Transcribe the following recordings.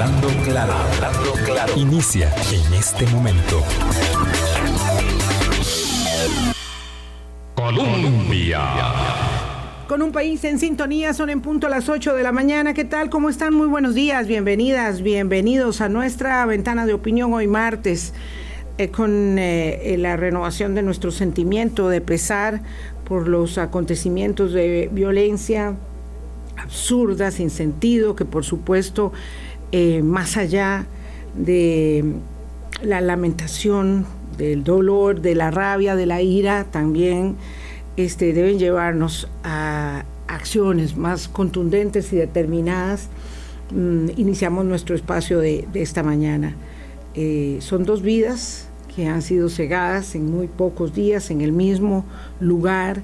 Hablando claro, hablando claro. Inicia en este momento. Colombia. Con un país en sintonía, son en punto a las 8 de la mañana. ¿Qué tal? ¿Cómo están? Muy buenos días, bienvenidas, bienvenidos a nuestra ventana de opinión hoy martes, eh, con eh, la renovación de nuestro sentimiento de pesar por los acontecimientos de violencia absurda, sin sentido, que por supuesto, eh, más allá de la lamentación, del dolor, de la rabia, de la ira, también este, deben llevarnos a acciones más contundentes y determinadas. Mm, iniciamos nuestro espacio de, esta mañana. Eh, son dos vidas que han sido cegadas en muy pocos días, en el mismo lugar,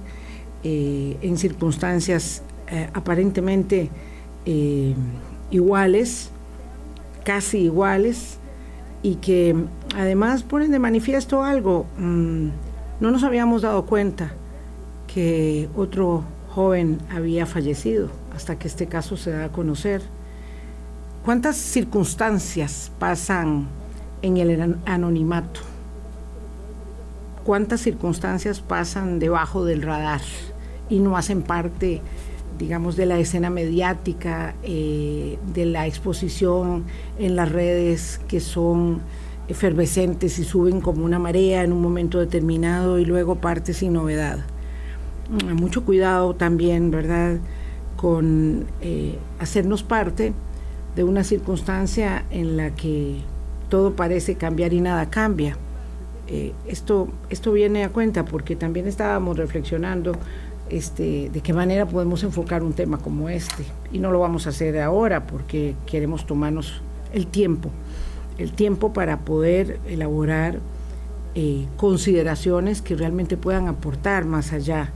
eh, en circunstancias aparentemente iguales, casi iguales, y que además ponen de manifiesto algo. Mm, no nos habíamos dado cuenta que otro joven había fallecido hasta que este caso se da a conocer. ¿Cuántas circunstancias pasan en el anonimato? ¿Cuántas circunstancias pasan debajo del radar y no hacen parte, digamos, de la escena mediática, eh, de la exposición en las redes que son efervescentes y suben como una marea en un momento determinado y luego parte sin novedad? mucho cuidado también, ¿verdad?, con eh, hacernos parte de una circunstancia en la que todo parece cambiar y nada cambia. Eh, esto, esto viene a cuenta porque también estábamos reflexionando este, de qué manera podemos enfocar un tema como este. Y no lo vamos a hacer ahora porque queremos tomarnos el tiempo, el tiempo para poder elaborar eh, consideraciones que realmente puedan aportar más allá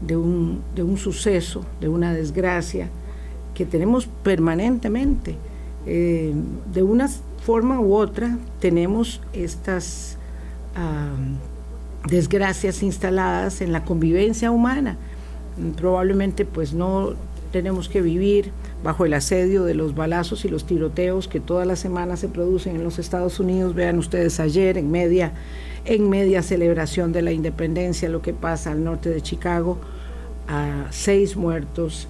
de un, de un suceso, de una desgracia que tenemos permanentemente. Eh, de una forma u otra tenemos estas desgracias instaladas en la convivencia humana. Probablemente pues no tenemos que vivir bajo el asedio de los balazos y los tiroteos que todas las semanas se producen en los Estados Unidos. Vean ustedes ayer en media en media celebración de la independencia, lo que pasa al norte de Chicago, a seis muertos,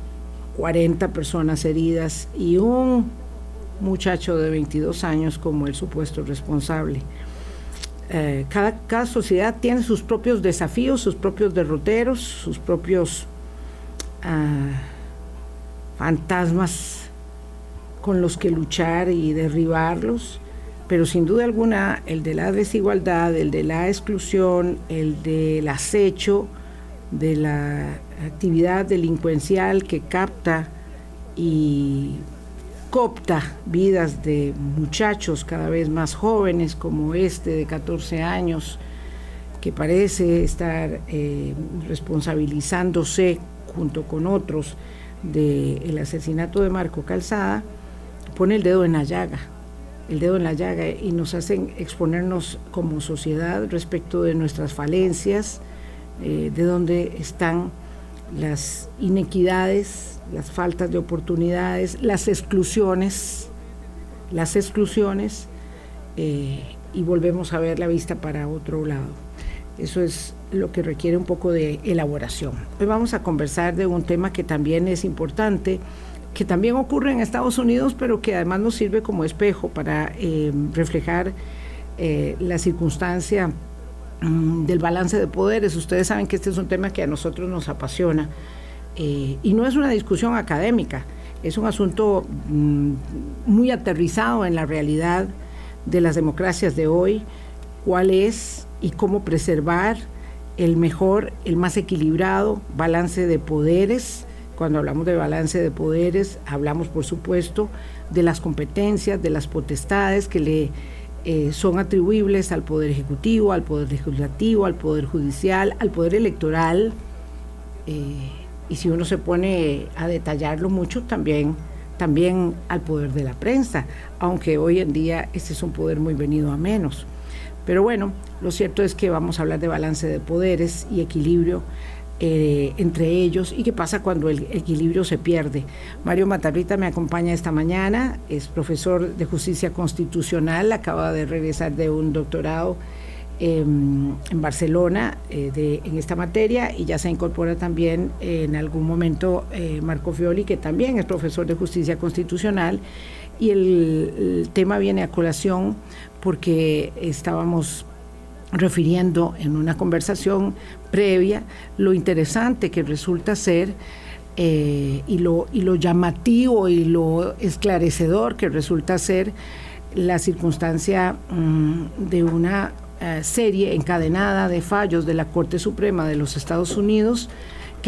40 personas heridas y un muchacho de 22 años como el supuesto responsable. Eh, cada, cada, sociedad tiene sus propios desafíos, sus propios derroteros, sus propios ah, fantasmas con los que luchar y derribarlos pero sin duda alguna el de la desigualdad, el de la exclusión, el del acecho, de la actividad delincuencial que capta y copta vidas de muchachos cada vez más jóvenes como este de 14 años, que parece estar eh, responsabilizándose junto con otros del asesinato de Marco Calzada, pone el dedo en la llaga el dedo en la llaga y nos hacen exponernos como sociedad respecto de nuestras falencias, eh, de dónde están las inequidades, las faltas de oportunidades, las exclusiones, las exclusiones, eh, y volvemos a ver la vista para otro lado. Eso es lo que requiere un poco de elaboración. Hoy vamos a conversar de un tema que también es importante, que también ocurre en Estados Unidos, pero que además nos sirve como espejo para eh, reflejar eh, la circunstancia del balance de poderes. Ustedes saben que este es un tema que a nosotros nos apasiona eh, y no es una discusión académica, es un asunto mm, muy aterrizado en la realidad de las democracias de hoy, cuál es y cómo preservar el mejor, el más equilibrado balance de poderes cuando hablamos de balance de poderes, hablamos, por supuesto, de las competencias, de las potestades que le eh, son atribuibles al Poder Ejecutivo, al Poder Legislativo, al Poder Judicial, al Poder Electoral. Eh, y si uno se pone a detallarlo mucho, también, también al poder de la prensa, aunque hoy en día este es un poder muy venido a menos. Pero bueno, lo cierto es que vamos a hablar de balance de poderes y equilibrio eh, entre ellos y qué pasa cuando el equilibrio se pierde. Mario Matarrita me acompaña esta mañana, es profesor de justicia constitucional, acaba de regresar de un doctorado em, en Barcelona eh, en esta materia y ya se incorpora también en algún momento eh, Marco Fioli, que también es profesor de justicia constitucional. Y el tema viene a colación porque estábamos refiriendo en una conversación previa lo interesante que resulta ser eh, y, lo, y lo llamativo y lo esclarecedor que resulta ser la circunstancia mm, de una eh, serie encadenada de fallos de la Corte Suprema de los Estados Unidos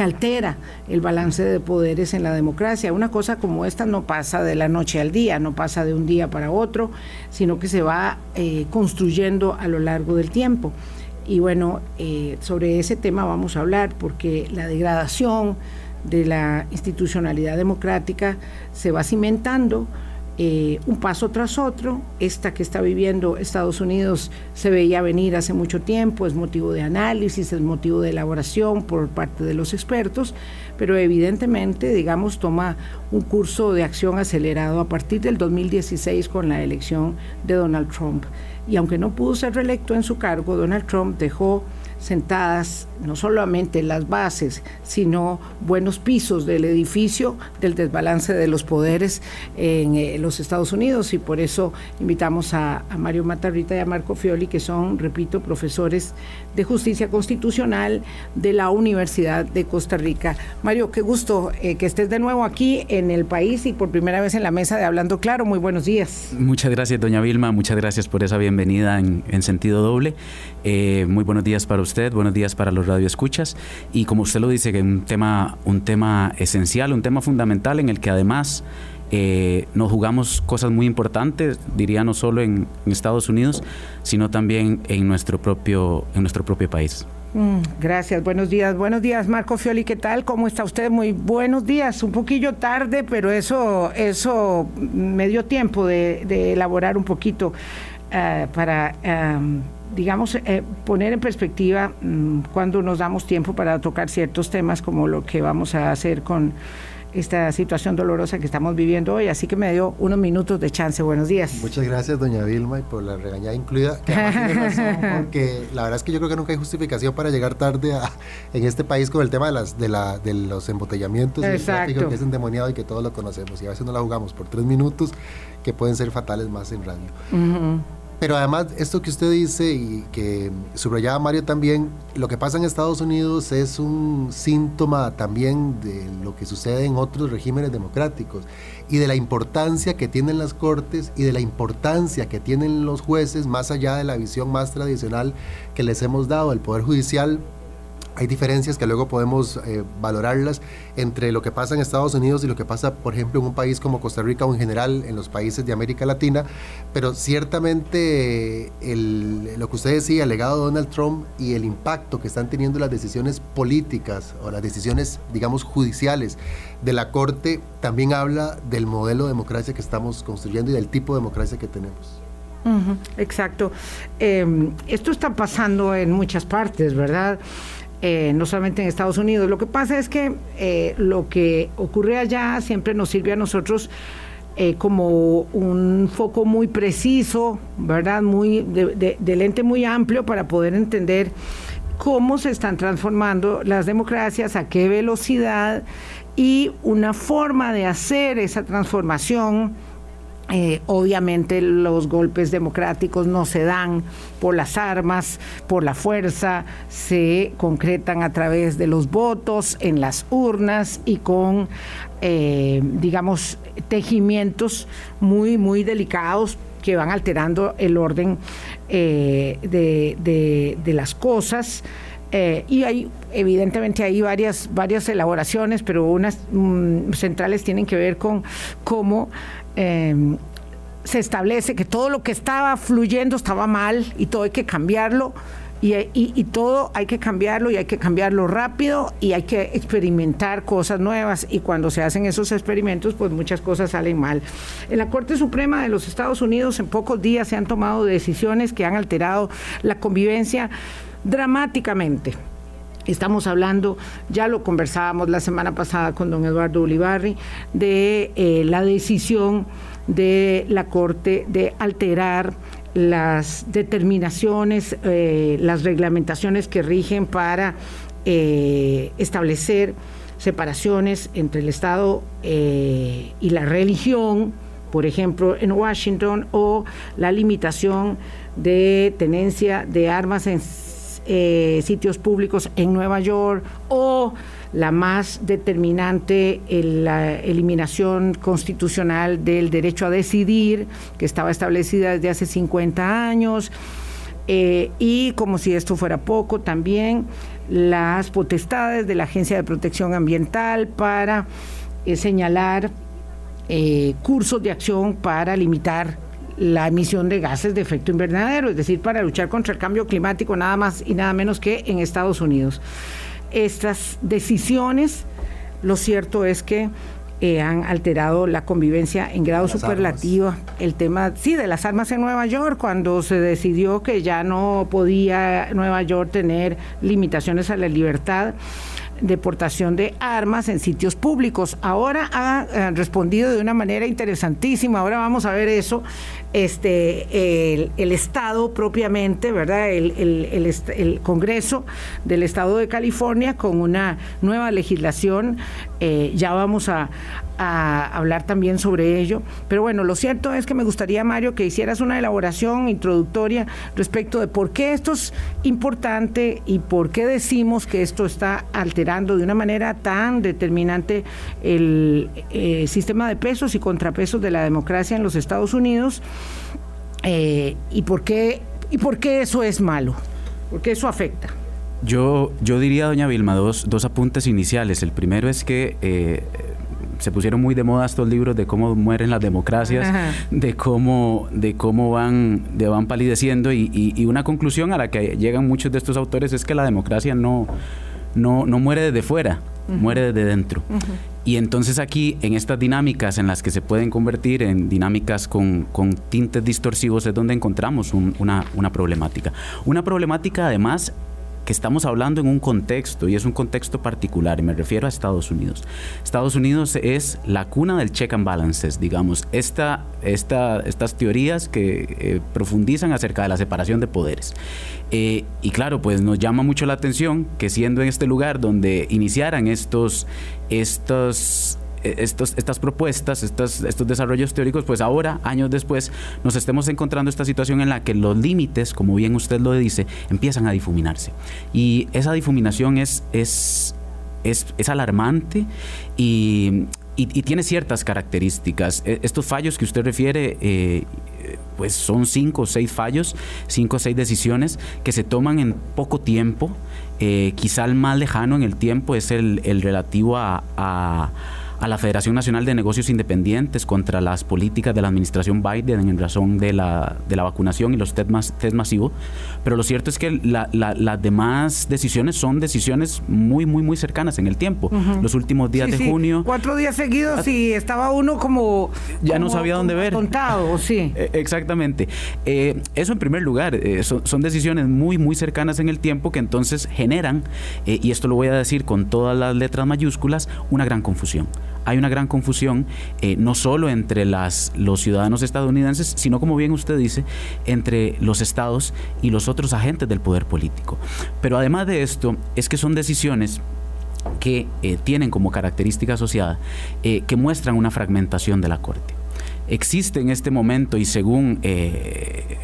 altera el balance de poderes en la democracia. Una cosa como esta no pasa de la noche al día, no pasa de un día para otro, sino que se va eh, construyendo a lo largo del tiempo. Y bueno, eh, sobre ese tema vamos a hablar porque la degradación de la institucionalidad democrática se va cimentando eh, un paso tras otro. Esta que está viviendo Estados Unidos se veía venir hace mucho tiempo, es motivo de análisis, es motivo de elaboración por parte de los expertos, pero evidentemente, digamos, toma un curso de acción acelerado a partir del 2016 con la elección de Donald Trump. Y aunque no pudo ser reelecto en su cargo, Donald Trump dejó sentadas no solamente las bases, sino buenos pisos del edificio del desbalance de los poderes en eh, los Estados Unidos y por eso invitamos a, Mario Matarrita y a Marco Fioli, que son, repito, profesores de justicia constitucional de la Universidad de Costa Rica. Mario, qué gusto eh, que estés de nuevo aquí en el país y por primera vez en la mesa de Hablando Claro. Muy buenos días. Muchas gracias, doña Vilma. Muchas gracias por esa bienvenida en, sentido doble. Eh, muy buenos días para usted, buenos días para los radioescuchas y como usted lo dice, que un tema, un tema esencial, un tema fundamental en el que además eh, nos jugamos cosas muy importantes, diría no solo en, Estados Unidos, sino también en nuestro propio, en nuestro propio país. Mm, gracias, buenos días. Buenos días, Marco Fioli, ¿qué tal? ¿Cómo está usted? Muy buenos días. Un poquillo tarde, pero eso, eso me dio tiempo de, elaborar un poquito eh, para digamos, eh, poner en perspectiva mm, cuando nos damos tiempo para tocar ciertos temas como lo que vamos a hacer con esta situación dolorosa que estamos viviendo hoy. Así que me dio unos minutos de chance. Buenos días. Muchas gracias, doña Vilma, y por la regañada incluida. Que razón, porque la verdad es que yo creo que nunca hay justificación para llegar tarde en este país con el tema de, las, de, la, de los embotellamientos y el tráfico que es endemoniado y que todos lo conocemos. Y a veces no la jugamos por tres minutos que pueden ser fatales más en radio. Pero además, esto que usted dice y que subrayaba Mario también, lo que pasa en Estados Unidos es un síntoma también de lo que sucede en otros regímenes democráticos y de la importancia que tienen las cortes y de la importancia que tienen los jueces más allá de la visión más tradicional que les hemos dado. El Poder Judicial hay diferencias que luego podemos eh, valorarlas entre lo que pasa en Estados Unidos y lo que pasa, por ejemplo, en un país como Costa Rica o en general en los países de América Latina, pero ciertamente lo que usted decía, el legado de Donald Trump y el impacto que están teniendo las decisiones políticas o las decisiones, digamos, judiciales de la Corte, también habla del modelo de democracia que estamos construyendo y del tipo de democracia que tenemos. exacto. Em, esto está pasando en muchas partes, ¿verdad? Eh, no solamente en Estados Unidos. Lo que pasa es que eh, lo que ocurre allá siempre nos sirve a nosotros eh, como un foco muy preciso, ¿verdad? Muy de, de, lente muy amplio para poder entender cómo se están transformando las democracias, a qué velocidad y una forma de hacer esa transformación eh, obviamente los golpes democráticos no se dan por las armas, por la fuerza, se concretan a través de los votos en las urnas y con, eh, digamos, tejimientos muy, muy delicados que van alterando el orden eh, de, las cosas. y hay, evidentemente, hay varias, varias elaboraciones, pero unas mm, centrales tienen que ver con cómo Em, se establece que todo lo que estaba fluyendo estaba mal y todo hay que cambiarlo. Y, todo hay que cambiarlo y hay que cambiarlo rápido y hay que experimentar cosas nuevas y cuando se hacen esos experimentos pues muchas cosas salen mal. En la Corte Suprema de los Estados Unidos en pocos días se han tomado decisiones que han alterado la convivencia dramáticamente Estamos hablando, ya lo conversábamos la semana pasada con don Eduardo Ulibarri, de eh, la decisión de la Corte de alterar las determinaciones, eh, las reglamentaciones que rigen para eh, establecer separaciones entre el Estado y la religión, por ejemplo, en Washington, o la limitación de tenencia de armas en eh, sitios públicos en Nueva York o la más determinante, la eliminación constitucional del derecho a decidir, que estaba establecida desde hace 50 años. Eh, y como si esto fuera poco, también las potestades de la Agencia de Protección Ambiental para eh, señalar cursos de acción para limitar la emisión de gases de efecto invernadero, es decir, para luchar contra el cambio climático nada más y nada menos que en Estados Unidos. Estas decisiones, lo cierto es que eh, han alterado la convivencia en grado superlativo. El tema, sí, de las armas en Nueva York, cuando se decidió que ya no podía Nueva York tener limitaciones a la libertad deportación de armas en sitios públicos. Ahora ha eh, respondido de una manera interesantísima. Ahora vamos a ver eso. Este, el, Estado propiamente, ¿verdad? El, Congreso del Estado de California con una nueva legislación. Eh, ya vamos a, a hablar también sobre ello. Pero bueno, lo cierto es que me gustaría, Mario, que hicieras una elaboración introductoria respecto de por qué esto es importante y por qué decimos que esto está alterando de una manera tan determinante el eh, sistema de pesos y contrapesos de la democracia en los Estados Unidos eh, y por qué y por qué eso es malo, por qué eso afecta. Yo, yo diría, doña Vilma, dos, dos apuntes iniciales. El primero es que eh, se pusieron muy de moda estos libros de cómo mueren las democracias, de cómo, de cómo van, de van palideciendo y, una conclusión a la que llegan muchos de estos autores es que la democracia no, no, no muere desde fuera, muere desde dentro. Y entonces aquí, en estas dinámicas en las que se pueden convertir en dinámicas con, con tintes distorsivos, es donde encontramos una, una problemática. Una problemática además que estamos hablando en un contexto y es un contexto particular y me refiero a Estados Unidos. Estados Unidos es la cuna del check and balances, digamos, esta, esta, estas teorías que eh, profundizan acerca de la separación de poderes. Eh, y claro, pues nos llama mucho la atención que siendo en este lugar donde iniciaran estos, estos estos, estas propuestas, estos, desarrollos teóricos, pues ahora, años después, nos estemos encontrando esta situación en la que los límites, como bien usted lo dice, empiezan a difuminarse. Y esa difuminación es, es, es, alarmante y, tiene ciertas características. E, estos fallos que usted refiere, eh, pues son cinco o seis fallos, cinco o seis decisiones que se toman en poco tiempo. Eh, quizá el más lejano en el tiempo es el, relativo a la Federación Nacional de Negocios Independientes contra las políticas de la administración Biden en razón de la, de la vacunación y los test, más, test masivos. Pero lo cierto es que las demás decisiones son decisiones muy, muy, muy cercanas en el tiempo. Los últimos días de junio. Cuatro días seguidos y estaba uno como. Ya no sabía dónde ver. Contado, sí. E, exactamente. Eh, eso en primer lugar. Eh, son, decisiones muy, muy cercanas en el tiempo que entonces generan, eh, y esto lo voy a decir con todas las letras mayúsculas, una gran confusión hay una gran confusión, eh, no solo entre los ciudadanos estadounidenses, sino como bien usted dice, entre los estados y los otros agentes del poder político. Pero además de esto, es que son decisiones que eh, tienen como característica asociada eh, que muestran una fragmentación de la Corte existe en este momento y según eh,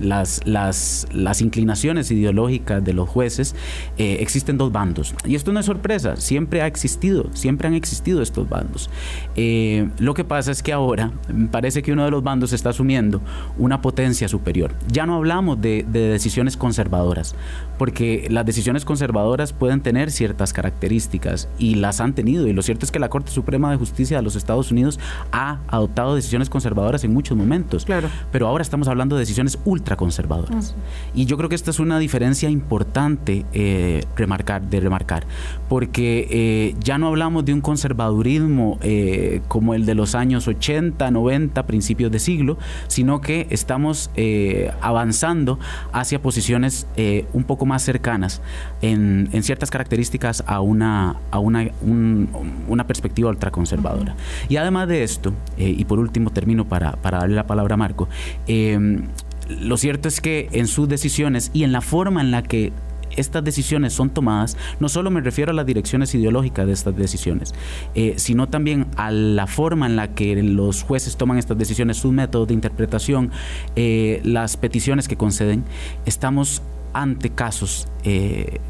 las, las, las, inclinaciones ideológicas de los jueces, eh, existen dos bandos. Y esto no es sorpresa, siempre ha existido, siempre han existido estos bandos. Eh, lo que pasa es que ahora parece que uno de los bandos está asumiendo una potencia superior. Ya no hablamos de decisiones conservadoras, porque las decisiones conservadoras pueden tener ciertas características y las han tenido. Y lo cierto es que la Corte Suprema de Justicia de los Estados Unidos ha adoptado decisiones conservadoras en muchos momentos. Claro. Pero ahora estamos hablando de decisiones ultraconservadoras. Y yo creo que esta es una diferencia importante eh, remarcar, de remarcar, porque eh, ya no hablamos de un conservadurismo eh, como el de los años 80, 90, principios de siglo, sino que estamos avanzando hacia posiciones un poco más cercanas en, ciertas características a una, a una, una perspectiva ultraconservadora. Y además de esto, y por último termino para, para darle la palabra a Marco, lo cierto es que en sus decisiones y en la forma en la que estas decisiones son tomadas, no solo me refiero a las direcciones ideológicas de estas decisiones, eh, sino también a la forma en la que los jueces toman estas decisiones, sus métodos de interpretación, eh, las peticiones que conceden, estamos ante casos eh,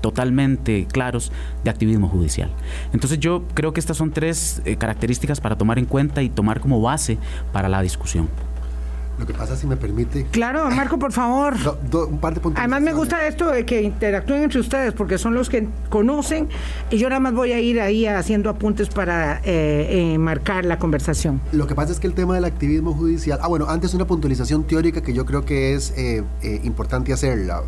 totalmente claros de activismo judicial. Entonces yo creo que estas son tres características para tomar en cuenta y tomar como base para la discusión. Lo que pasa, si me permite. Claro, Marco, por favor. un par de puntos. Además, me gusta esto de que interactúen entre ustedes, porque son los que conocen, y yo nada más voy a ir ahí haciendo apuntes para eh, eh, marcar la conversación. Lo que pasa es que el tema del activismo judicial. Ah, bueno, antes una puntualización teórica que yo creo que es eh, importante hacerla.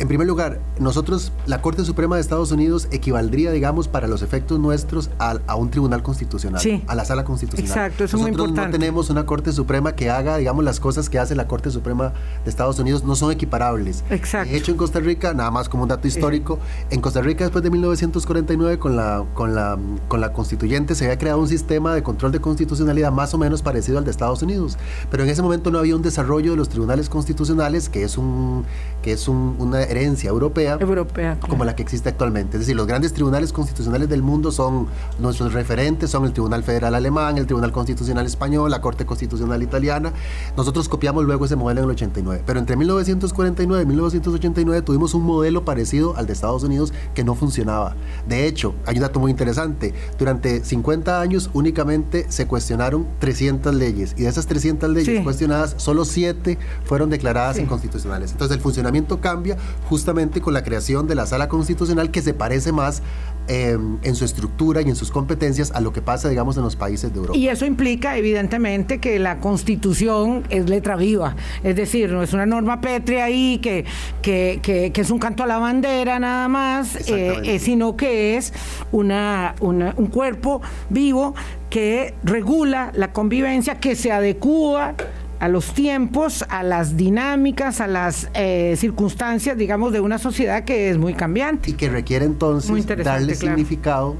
En primer lugar, nosotros, la Corte Suprema de Estados Unidos equivaldría, digamos, para los efectos nuestros a, un tribunal constitucional, a la sala constitucional. Exacto, eso es muy importante. no tenemos una Corte Suprema que haga, digamos, las cosas que hace la Corte Suprema de Estados Unidos, no son equiparables. Exacto. De hecho, en Costa Rica, nada más como un dato histórico, en Costa Rica después de 1949, con la, con, la, con la constituyente, se había creado un sistema de control de constitucionalidad más o menos parecido al de Estados Unidos. Pero en ese momento no había un desarrollo de los tribunales constitucionales, que es, un, que es un, una herencia europea, europea como la que existe actualmente. Es decir, los grandes tribunales constitucionales del mundo son nuestros referentes, son el Tribunal Federal Alemán, el Tribunal Constitucional Español, la Corte Constitucional Italiana. Nosotros copiamos luego ese modelo en el 89. Pero entre 1949 y 1989 tuvimos un modelo parecido al de Estados Unidos que no funcionaba. De hecho, hay un dato muy interesante. Durante 50 años únicamente se cuestionaron 300 leyes y de esas 300 leyes cuestionadas, solo 7 fueron declaradas inconstitucionales. Entonces el funcionamiento cambia justamente con la creación de la sala constitucional que se parece más em, en su estructura y en sus competencias a lo que pasa, digamos, en los países de Europa. Y eso implica, evidentemente, que la constitución es letra viva, es decir, no es una norma pétrea ahí que, que, es un canto a la bandera nada más, eh, eh, sino que es una, un cuerpo vivo que regula la convivencia, que se adecúa a los tiempos, a las dinámicas, a las eh, circunstancias, digamos, de una sociedad que es muy cambiante. Y que requiere entonces darle significado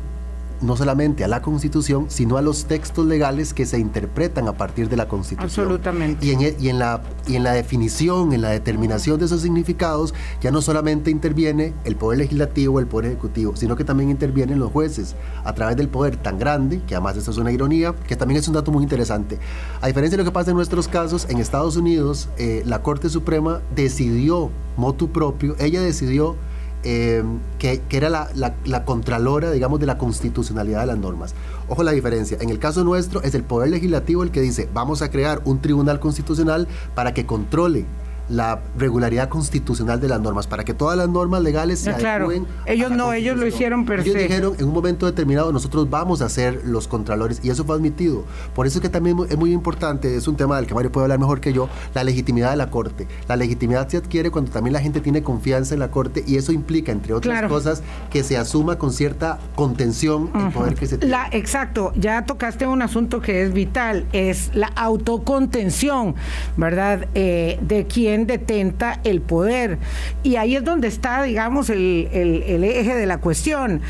no solamente a la Constitución, sino a los textos legales que se interpretan a partir de la Constitución. Absolutamente. Y en, e, y en, la, y en la definición, en la determinación de esos significados, ya no solamente interviene el Poder Legislativo, el Poder Ejecutivo, sino que también intervienen los jueces a través del poder tan grande, que además esto es una ironía, que también es un dato muy interesante. A diferencia de lo que pasa en nuestros casos, en Estados Unidos, eh, la Corte Suprema decidió, motu propio, ella decidió eh, que, era la, contralora, digamos, de la constitucionalidad de las normas. Ojo la diferencia. En el caso nuestro es el Poder Legislativo el que dice, vamos a crear un tribunal constitucional para que controle la regularidad constitucional de las normas, para que todas las normas legales se claro. Ellos no, ellos lo hicieron per Ellos dijeron en un momento determinado nosotros vamos a ser los contralores y eso fue admitido. Por eso es que también es muy importante, es un tema del que Mario puede hablar mejor que yo, la legitimidad de la Corte. La legitimidad se adquiere cuando también la gente tiene confianza en la Corte y eso implica, entre otras cosas, que se asuma con cierta contención el poder que se tiene. La, exacto, ya tocaste un asunto que es vital, es la autocontención, ¿verdad? Eh, de detenta el poder. Y ahí es donde está, digamos, el, eje de la cuestión.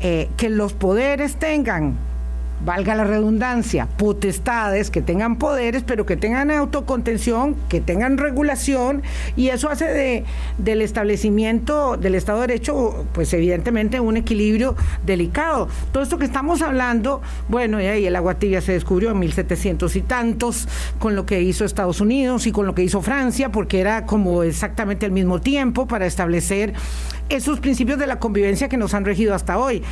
Eh, que los poderes tengan valga la redundancia, potestades, que tengan poderes, pero que tengan autocontención, que tengan regulación, y eso hace de, del establecimiento del Estado de Derecho, pues evidentemente un equilibrio delicado. Todo esto que estamos hablando, bueno, y ahí el agua tibia se descubrió en 1700 y tantos, con lo que hizo Estados Unidos y con lo que hizo Francia, porque era como exactamente al mismo tiempo para establecer esos principios de la convivencia que nos han regido hasta hoy.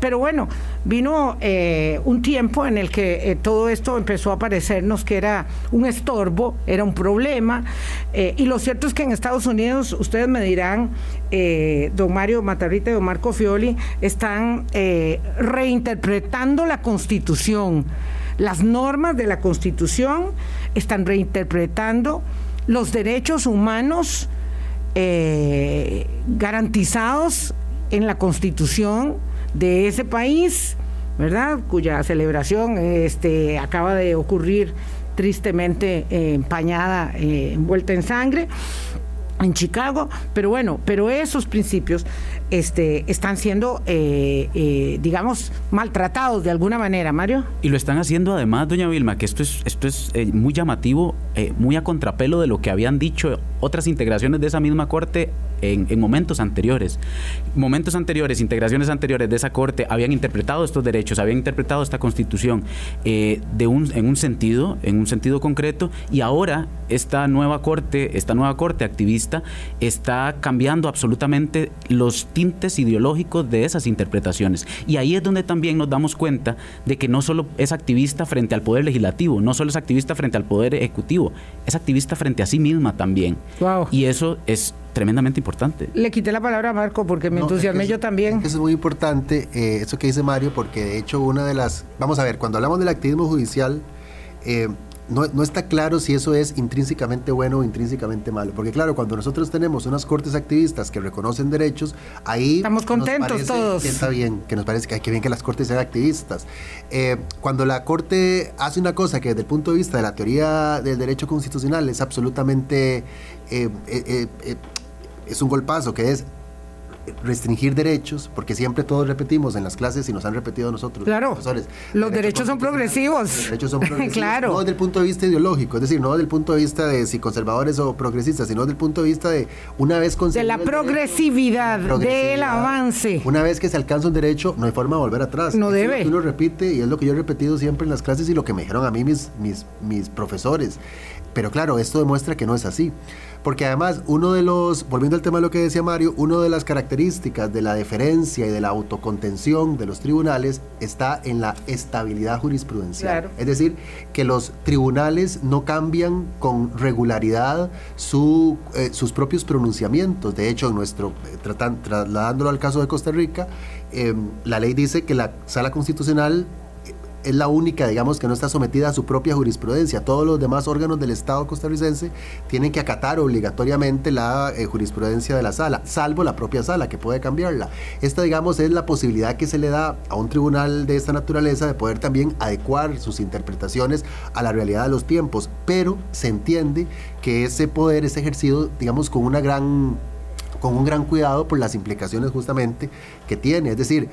Pero bueno, vino eh, un tiempo en el que eh, todo esto empezó a parecernos que era un estorbo, era un problema. Eh, y lo cierto es que en Estados Unidos, ustedes me dirán, don Mario Matarrita y don Marco Fioli, están reinterpretando la constitución las normas de la Constitución, están reinterpretando los derechos humanos eh, garantizados en la Constitución de ese país, ¿verdad? Cuya celebración este, acaba de ocurrir tristemente eh, empañada, eh, envuelta en sangre en Chicago, pero bueno, pero esos principios este, están siendo, digamos, maltratados de alguna manera, Mario. Y lo están haciendo además, doña Vilma, que esto es, esto es muy llamativo, muy a contrapelo de lo que habían dicho otras integraciones de esa misma corte en, momentos anteriores. Momentos anteriores, integraciones anteriores de esa corte habían interpretado estos derechos, habían interpretado esta constitución de un, en un sentido, en un sentido concreto, y ahora esta nueva corte, esta nueva corte activista está cambiando absolutamente los ideológicos de esas interpretaciones. Y ahí es donde también nos damos cuenta de que no solo es activista frente al poder legislativo, no solo es activista frente al poder ejecutivo, es activista frente a sí misma también. Y eso es tremendamente importante. Le quité la palabra a Marco porque me entusiasmé yo también. Eso es muy importante, eh, eso que dice Mario, porque de hecho una de las... Vamos a ver, cuando hablamos del activismo judicial, eh, no, está claro si eso es intrínsecamente bueno o intrínsecamente malo. Porque claro, cuando nosotros tenemos unas cortes activistas que reconocen derechos, ahí... Estamos contentos todos. Que está bien, que nos parece que hay que bien que las cortes sean activistas. Eh, cuando la corte hace una cosa que desde el punto de vista de la teoría del derecho constitucional es absolutamente... Eh, eh, es un golpazo, que es restringir derechos, porque siempre todos repetimos en las clases y nos han repetido nosotros. Claro. Los derechos, son progresivos. Los derechos son progresivos. claro. No desde el punto de vista ideológico, es decir, no desde el punto de vista de si conservadores o progresistas, sino desde el punto de vista de una vez De la progresividad, del avance. Una vez que se alcanza un derecho, no hay forma de volver atrás. No debe. uno repite y es lo que yo he repetido siempre en las clases y lo que me dijeron a mí mis, mis, mis profesores. Pero claro, esto demuestra que no es así. Porque además, uno de los, volviendo al tema de lo que decía Mario, una de las características de la deferencia y de la autocontención de los tribunales está en la estabilidad jurisprudencial. Es decir, que los tribunales no cambian con regularidad su, eh, sus propios pronunciamientos. De hecho, nuestro, eh, trasladándolo al caso de Costa Rica, em, la ley dice que la sala constitucional es la única, digamos, que no está sometida a su propia jurisprudencia. Todos los demás órganos del Estado costarricense tienen que acatar obligatoriamente la eh, jurisprudencia de la sala, salvo la propia sala, que puede cambiarla. Esta, digamos, es la posibilidad que se le da a un tribunal de esta naturaleza de poder también adecuar sus interpretaciones a la realidad de los tiempos, pero se entiende que ese poder es ejercido, digamos, con una gran con un gran cuidado por las implicaciones justamente que tiene. Es decir,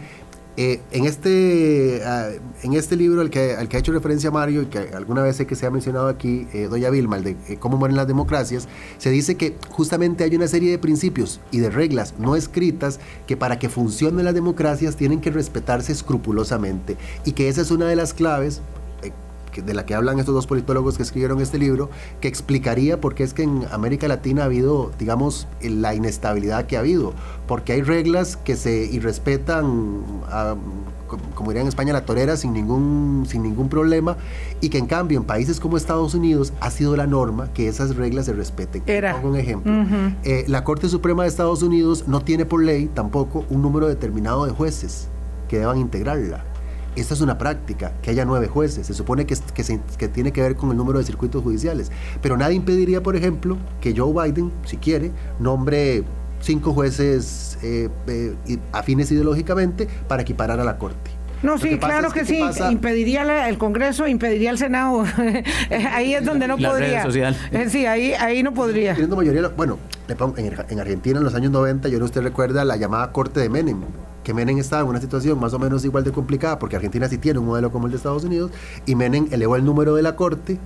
eh, en, este, ah, en este libro al que, al que ha hecho referencia Mario y que alguna vez sé que se ha mencionado aquí, eh, Doña Vilma, el de eh, cómo mueren las democracias, se dice que justamente hay una serie de principios y de reglas no escritas que para que funcionen las democracias tienen que respetarse escrupulosamente y que esa es una de las claves de la que hablan estos dos politólogos que escribieron este libro, que explicaría por qué es que en América Latina ha habido, digamos, la inestabilidad que ha habido, porque hay reglas que se irrespetan, como diría en España, la torera sin ningún, sin ningún problema, y que en cambio en países como Estados Unidos ha sido la norma que esas reglas se respeten. Era. Pongo un ejemplo. Eh, la Corte Suprema de Estados Unidos no tiene por ley tampoco un número determinado de jueces que deban integrarla esta es una práctica, que haya nueve jueces. Se supone que, que, tiene que ver con el número de circuitos judiciales. Pero nadie impediría, por ejemplo, que Joe Biden, si quiere, nombre cinco jueces eh, eh, afines ideológicamente para equiparar a la Corte. No, sí, claro que, sí. Impediría el Congreso, impediría el Senado. ahí es donde no podría. Eh, sí, ahí, ahí no podría. mayoría, bueno, en, Argentina en los años 90, yo no usted recuerda la llamada Corte de Menem que Menem estaba en una situación más o menos igual de complicada, porque Argentina sí tiene un modelo como el de Estados Unidos, y Menem elevó el número de la Corte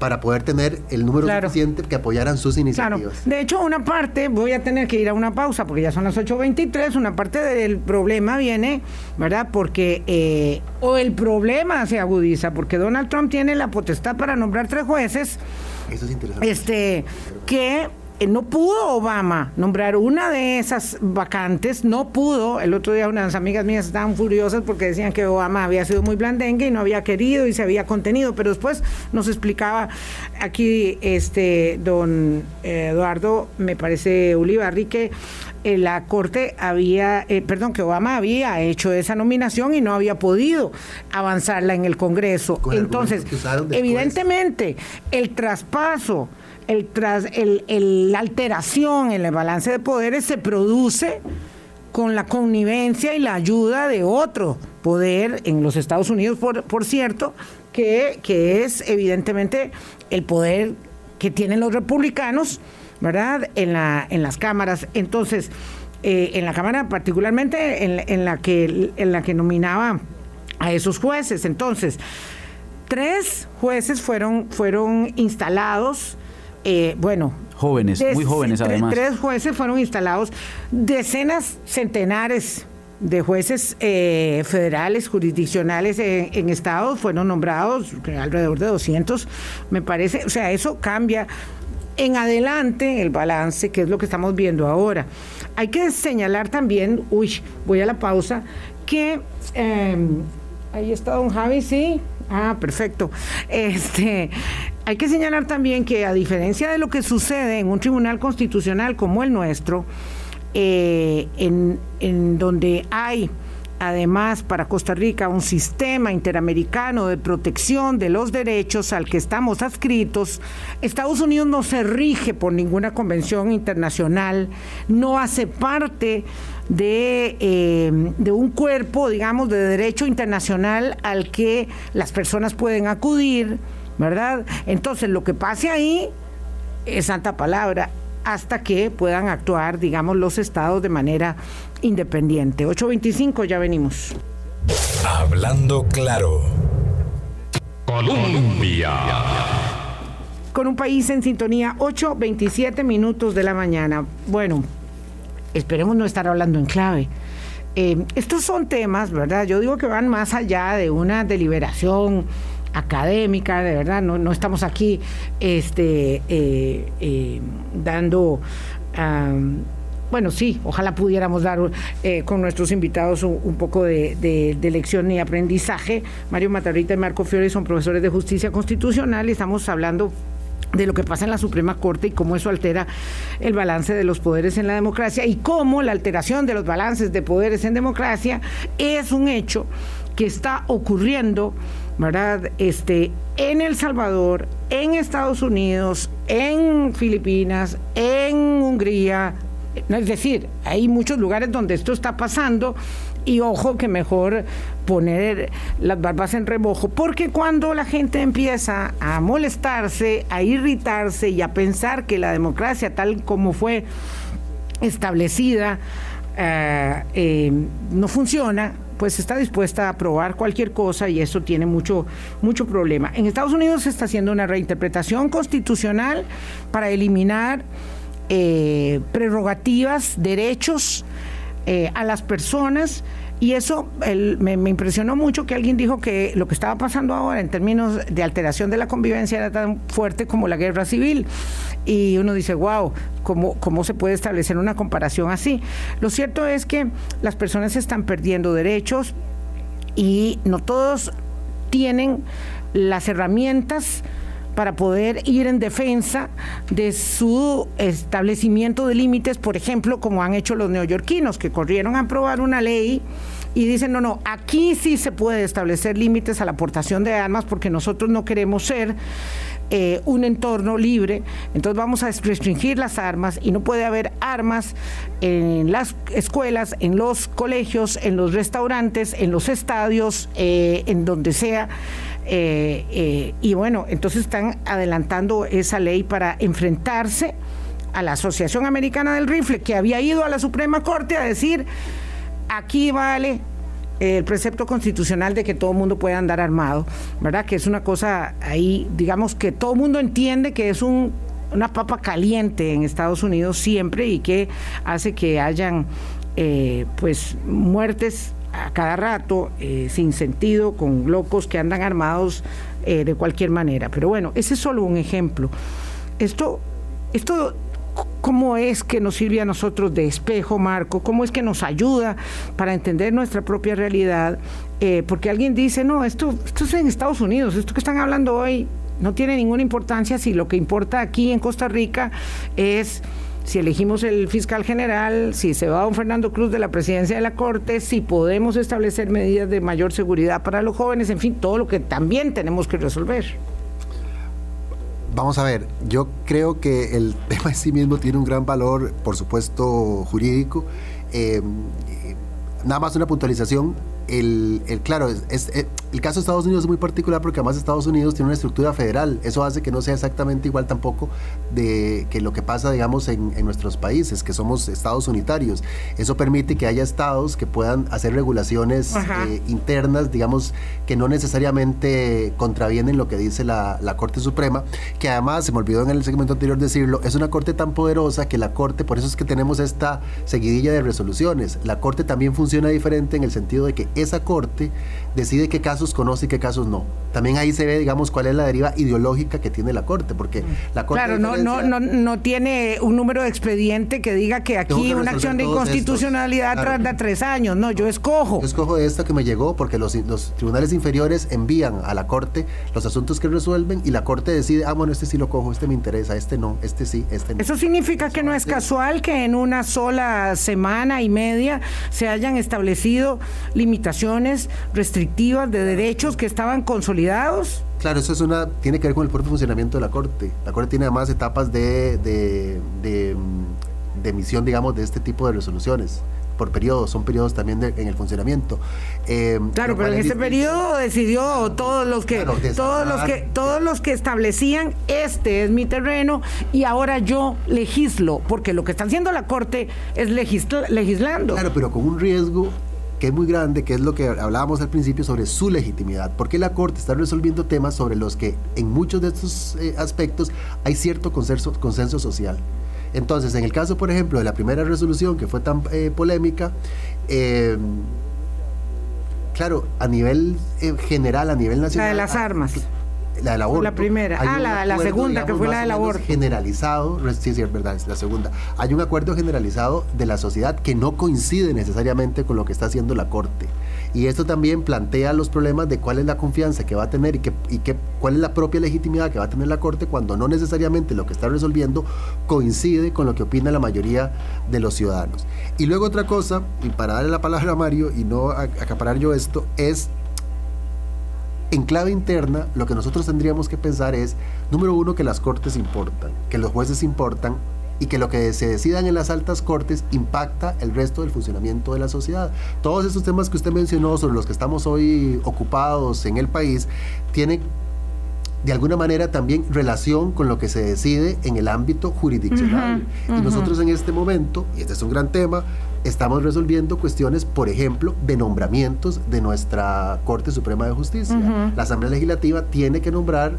para poder tener el número suficiente que apoyaran sus iniciativas. De hecho, una parte, voy a tener que ir a una pausa porque ya son las 8.23, una parte del problema viene, ¿verdad? Porque, eh, o el problema se agudiza, porque Donald Trump tiene la potestad para nombrar tres jueces. Eso es interesante. Este, que no pudo Obama nombrar una de esas vacantes, no pudo. El otro día unas amigas mías estaban furiosas porque decían que Obama había sido muy blandengue y no había querido y se había contenido, pero después nos explicaba aquí este don eh, Eduardo, me parece Ulibarri, que eh, la Corte había, eh, perdón, que Obama había hecho esa nominación y no había podido avanzarla en el Congreso. Entonces, evidentemente, el traspaso, el tras, el, la alteración en el balance de poderes se produce con la connivencia y la ayuda de otro poder en los Estados Unidos, por, por cierto, que, que es evidentemente el poder que tienen los republicanos ¿verdad? En, la, en las cámaras. Entonces, eh, en la Cámara particularmente en, la que, en la que nominaba a esos jueces. Entonces, tres jueces fueron, fueron instalados, eh, bueno. Jóvenes, muy jóvenes además. Tres jueces fueron instalados, decenas, centenares de jueces eh, federales, jurisdiccionales en, en, estados fueron nombrados, alrededor de 200, me parece, o sea, eso cambia en adelante el balance, que es lo que estamos viendo ahora. Hay que señalar también, uy, voy a la pausa, que em, ahí está don Javi, sí. Ah, perfecto. Este, hay que señalar también que a diferencia de lo que sucede en un tribunal constitucional como el nuestro, eh, en, donde hay además para Costa Rica un sistema interamericano de protección de los derechos al que estamos adscritos, Estados Unidos no se rige por ninguna convención internacional, no hace parte de, eh, de, un cuerpo, digamos, de derecho internacional al que las personas pueden acudir, ¿verdad? Entonces, lo que pase ahí es santa palabra hasta que puedan actuar, digamos, los estados de manera independiente. 825, ya venimos. Hablando claro. Colombia. Con un país en sintonía, 8.27 minutos de la mañana. Bueno, esperemos no estar hablando en clave. Eh, estos son temas, ¿verdad? Yo digo que van más allá de una deliberación académica, de verdad, no, no estamos aquí este, eh, eh, dando... bueno, sí, ojalá pudiéramos dar eh, con nuestros invitados un, poco de, lección y aprendizaje. Mario Matarrita y Marco Fiore son profesores de justicia constitucional y estamos hablando de lo que pasa en la Suprema Corte y cómo eso altera el balance de los poderes en la democracia y cómo la alteración de los balances de poderes en democracia es un hecho que está ocurriendo ¿verdad? Este, en El Salvador, en Estados Unidos, en Filipinas, en Hungría. Es decir, hay muchos lugares donde esto está pasando y ojo que mejor poner las barbas en remojo, porque cuando la gente empieza a molestarse, a irritarse y a pensar que la democracia tal como fue establecida eh, eh, no funciona, pues está dispuesta a aprobar cualquier cosa y eso tiene mucho, mucho problema. En Estados Unidos se está haciendo una reinterpretación constitucional para eliminar eh, prerrogativas, derechos eh, a las personas. Y eso me, impresionó mucho que alguien dijo que lo que estaba pasando ahora en términos de alteración de la convivencia era tan fuerte como la guerra civil. Y uno dice, wow, ¿cómo, cómo se puede establecer una comparación así? Lo cierto es que las personas están perdiendo derechos y no todos tienen las herramientas para poder ir en defensa de su establecimiento de límites, por ejemplo, como han hecho los neoyorquinos, que corrieron a aprobar una ley y dicen, no, no, aquí sí se puede establecer límites a la aportación de armas porque nosotros no queremos ser eh, un entorno libre, entonces vamos a restringir las armas y no puede haber armas en las escuelas, en los colegios, en los restaurantes, en los estadios, eh, en donde sea. Eh, y bueno, entonces están adelantando esa ley para enfrentarse a la Asociación Americana del Rifle, que había ido a la Suprema Corte a decir, aquí vale el precepto constitucional de que todo el mundo pueda andar armado, ¿verdad? Que es una cosa ahí, digamos que todo el mundo entiende que es un, una papa caliente en Estados Unidos siempre y que hace que hayan eh, pues muertes a cada rato, eh, sin sentido, con locos que andan armados eh, de cualquier manera. Pero bueno, ese es solo un ejemplo. Esto, esto ¿Cómo es que nos sirve a nosotros de espejo, Marco? ¿Cómo es que nos ayuda para entender nuestra propia realidad? Eh, porque alguien dice, no, esto, esto es en Estados Unidos, esto que están hablando hoy no tiene ninguna importancia si lo que importa aquí en Costa Rica es si elegimos el fiscal general, si se va don Fernando Cruz de la presidencia de la Corte, si podemos establecer medidas de mayor seguridad para los jóvenes, en fin, todo lo que también tenemos que resolver. Vamos a ver, yo creo que el tema en sí mismo tiene un gran valor, por supuesto, jurídico. Eh, nada más una puntualización el, claro, es, eh, el caso de Estados Unidos es muy particular porque además Estados Unidos tiene una estructura federal. Eso hace que no sea exactamente igual tampoco de que lo que pasa, digamos, en, nuestros países, que somos estados unitarios. Eso permite que haya estados que puedan hacer regulaciones eh, internas, digamos, que no necesariamente contravienen lo que dice la, la, Corte Suprema, que además, se me olvidó en el segmento anterior decirlo, es una Corte tan poderosa que la Corte, por eso es que tenemos esta seguidilla de resoluciones. La Corte también funciona diferente en el sentido de que esa corte decide qué casos conoce y qué casos no. También ahí se ve, digamos, cuál es la deriva ideológica que tiene la corte, porque la corte... Claro, no, no, no, no tiene un número de expediente que diga que aquí una acción de inconstitucionalidad tarda tres años. No, yo escojo. Yo escojo esta que me llegó porque los, los tribunales inferiores envían a la corte los asuntos que resuelven y la corte decide, ah, bueno, este sí lo cojo, este me interesa, este no, este sí, este no. Eso significa que no es casual que en una sola semana y media se hayan establecido limitaciones restrictivas de derechos que estaban consolidados. Claro, eso es una, tiene que ver con el propio funcionamiento de la Corte. La Corte tiene además etapas de, de, de, emisión, digamos, de este tipo de resoluciones por periodos, son periodos también en el funcionamiento. Eh, claro, pero en ese periodo decidió todos los que todos los que todos los que establecían este es mi terreno y ahora yo legislo, porque lo que está haciendo la corte es legislando. Claro, pero con un riesgo que es muy grande, que es lo que hablábamos al principio sobre su legitimidad, porque la Corte está resolviendo temas sobre los que en muchos de estos eh, aspectos hay cierto consenso, consenso social. Entonces, en el caso, por ejemplo, de la primera resolución que fue tan eh, polémica, eh, claro, a nivel general, a nivel nacional... La de las armas la del aborto. La primera. ah, la, segunda, que fue la del aborto. Generalizado, sí, sí, es verdad, es la segunda. Hay un acuerdo generalizado de la sociedad que no coincide necesariamente con lo que está haciendo la Corte. Y esto también plantea los problemas de cuál es la confianza que va a tener y, que, y que, cuál es la propia legitimidad que va a tener la Corte cuando no necesariamente lo que está resolviendo coincide con lo que opina la mayoría de los ciudadanos. Y luego otra cosa, y para darle la palabra a Mario y no acaparar yo esto, es en clave interna, lo que nosotros tendríamos que pensar es, número uno, que las cortes importan, que los jueces importan y que lo que se decidan en las altas cortes impacta el resto del funcionamiento de la sociedad. Todos esos temas que usted mencionó sobre los que estamos hoy ocupados en el país tienen de alguna manera también relación con lo que se decide en el ámbito jurisdiccional. Y nosotros en este momento, y este es un gran tema, estamos resolviendo cuestiones, por ejemplo, de nombramientos de nuestra Corte Suprema de Justicia. La Asamblea Legislativa tiene que nombrar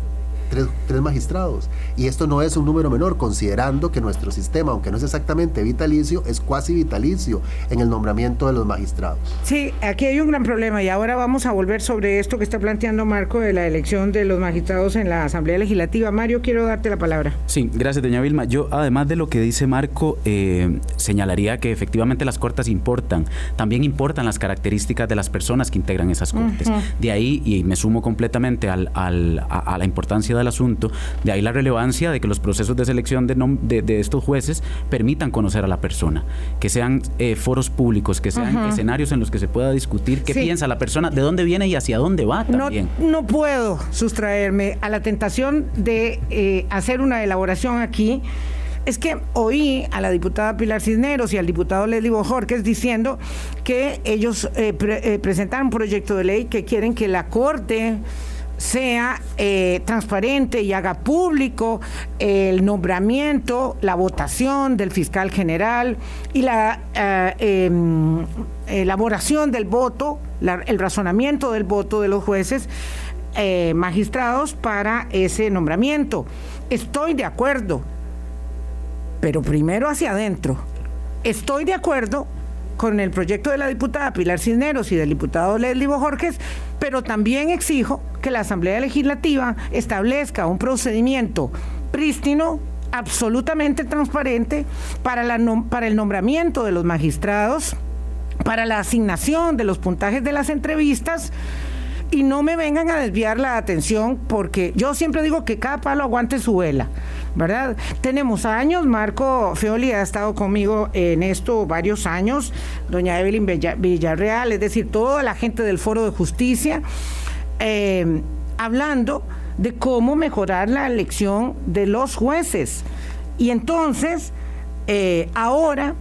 tres, magistrados. Y esto no es un número menor, considerando que nuestro sistema, aunque no es exactamente vitalicio, es cuasi vitalicio en el nombramiento de los magistrados. Sí, aquí hay un gran problema y ahora vamos a volver sobre esto que está planteando Marco de la elección de los magistrados en la Asamblea Legislativa. Mario, quiero darte la palabra. Sí, gracias, doña Vilma. Yo, además de lo que dice Marco, eh, señalaría que efectivamente las cortes importan. También importan las características de las personas que integran esas cortes. De ahí, y me sumo completamente al, al, a, a la importancia de asunto. De ahí la relevancia de que los procesos de selección de, de, estos jueces permitan conocer a la persona, que sean eh, foros públicos, que sean escenarios en los que se pueda discutir qué piensa la persona, de dónde viene y hacia dónde va también. No, puedo sustraerme a la tentación de eh, hacer una elaboración aquí es que oí a la diputada Pilar Cisneros y al diputado Leslie Bojorquez diciendo que ellos eh, presentaron un proyecto de ley que quieren que la Corte sea eh, transparente y haga público el nombramiento, la votación del fiscal general y la eh, em, elaboración del voto, el razonamiento del voto de los jueces eh, magistrados para ese nombramiento. Estoy de acuerdo, pero primero hacia adentro. Estoy de acuerdo con el proyecto de la diputada Pilar Cisneros y del diputado Leslie Bojorquez, pero también exijo que la Asamblea Legislativa establezca un procedimiento prístino, absolutamente transparente para, para el nombramiento de los magistrados, para la asignación de los puntajes de las entrevistas y no me vengan a desviar la atención porque yo siempre digo que cada palo aguante su vela, ¿verdad? Tenemos años, Marco Feoli ha estado conmigo en esto varios años, doña Evelyn Villarreal, es decir, toda la gente del Foro de Justicia, eh, hablando de cómo mejorar la elección de los jueces. Y entonces, eh, ahora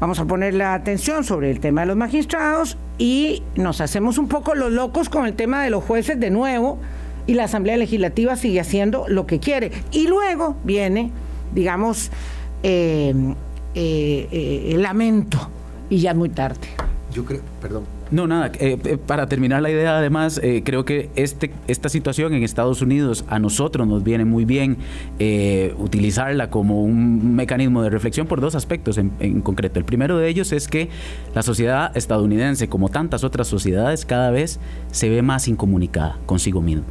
vamos a poner la atención sobre el tema de los magistrados y nos hacemos un poco los locos con el tema de los jueces de nuevo y la Asamblea Legislativa sigue haciendo lo que quiere. Y luego viene, digamos, eh, eh, el lamento y ya es muy tarde. Yo creo, perdón, no, nada, eh, eh, para terminar la idea, además, eh, creo que este, esta situación en Estados Unidos a nosotros nos viene muy bien utilizarla como un mecanismo de reflexión por dos aspectos en, en, concreto. El primero de ellos es que la sociedad estadounidense, como tantas otras sociedades, cada vez se ve más incomunicada consigo mismo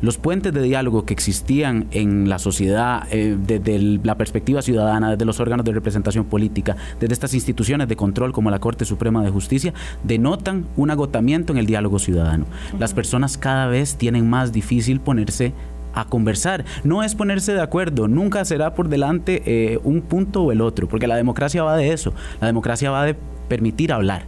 los puentes de diálogo que existían en la sociedad eh, desde la perspectiva ciudadana, desde los órganos de representación política, desde estas instituciones de control como la Corte Suprema de Justicia, denotan un agotamiento en el diálogo ciudadano. Las personas cada vez tienen más difícil ponerse a conversar. No es ponerse de acuerdo, nunca será por delante eh, un punto o el otro, porque la democracia va de eso, la democracia va de permitir hablar.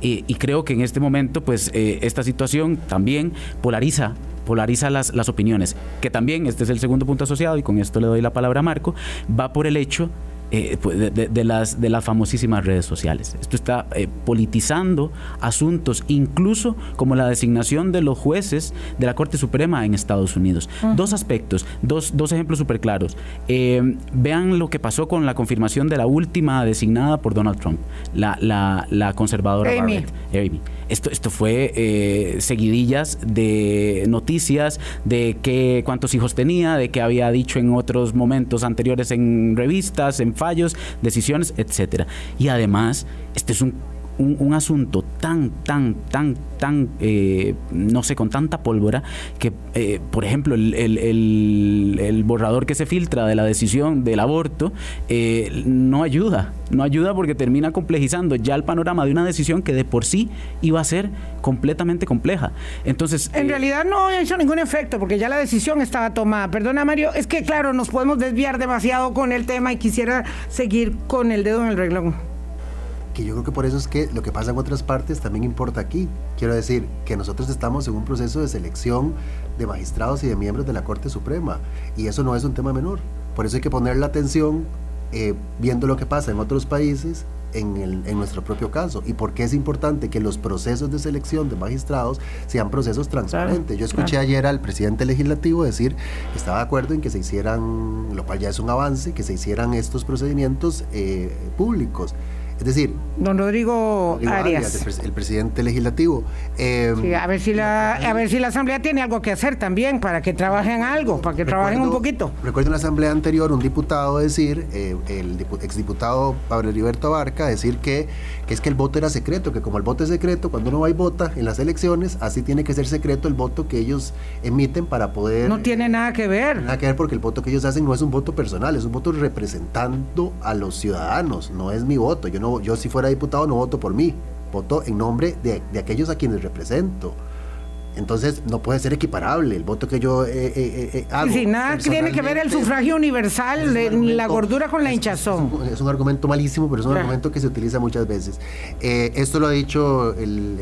y creo que en este momento, pues, eh, esta situación también polariza polariza las, las opiniones, que también, este es el segundo punto asociado, y con esto le doy la palabra a Marco, va por el hecho eh, pues, de, las, de las famosísimas redes sociales. Esto está eh, politizando asuntos, incluso como la designación de los jueces de la Corte Suprema en Estados Unidos. Dos aspectos, dos, dos ejemplos súper claros. Eh, vean lo que pasó con la confirmación de la última designada por Donald Trump, la, la, la conservadora Amy. Amy. Esto, esto fue seguidillas de noticias de que, cuántos hijos tenía, de que había dicho en otros momentos anteriores en revistas, en fallos, decisiones, etcétera. Y además, este es un un, asunto tan, tan, tan, tan, eh, no sé, con tanta pólvora, que, eh, por ejemplo, el, el, borrador que se filtra de la decisión del aborto eh, no ayuda, no ayuda porque termina complejizando ya el panorama de una decisión que de por sí iba a ser completamente compleja. Entonces... En realidad no ha hecho ningún efecto porque ya la decisión estaba tomada. Perdona, Mario, es que, claro, nos podemos desviar demasiado con el tema y quisiera seguir con el dedo en el reglón que yo creo que por eso es que lo que pasa en otras partes también importa aquí. Quiero decir que nosotros estamos en un proceso de selección de magistrados y de miembros de la Corte Suprema y eso no es un tema menor. Por eso hay que poner la atención eh, viendo lo que pasa en otros países en, el, en, nuestro propio caso y por qué es importante que los procesos de selección de magistrados sean procesos transparentes. Yo escuché ayer al presidente legislativo decir que estaba de acuerdo en que se hicieran, lo cual ya es un avance, que se hicieran estos procedimientos eh, públicos. Es decir, don Rodrigo, Arias, el, presidente legislativo. Em, a ver si la a ver si la asamblea tiene algo que hacer también para que trabajen algo, para que trabajen un poquito. Recuerdo en la asamblea anterior un diputado decir, eh, el exdiputado Pablo Heriberto Abarca decir que, que es que el voto era secreto, que como el voto es secreto, cuando uno va y vota en las elecciones, así tiene que ser secreto el voto que ellos emiten para poder. No tiene nada que ver. Nada que ver porque el voto que ellos hacen no es un voto personal, es un voto representando a los ciudadanos, no es mi voto. Yo no yo si fuera diputado no voto por mí, voto en nombre de, aquellos a quienes represento. Entonces no puede ser equiparable el voto que yo eh, eh, eh hago. Sí, nada tiene que ver el sufragio universal, ni la gordura con la hinchazón. Es, un argumento malísimo, pero es un argumento que se utiliza muchas veces. Eh, esto lo ha dicho,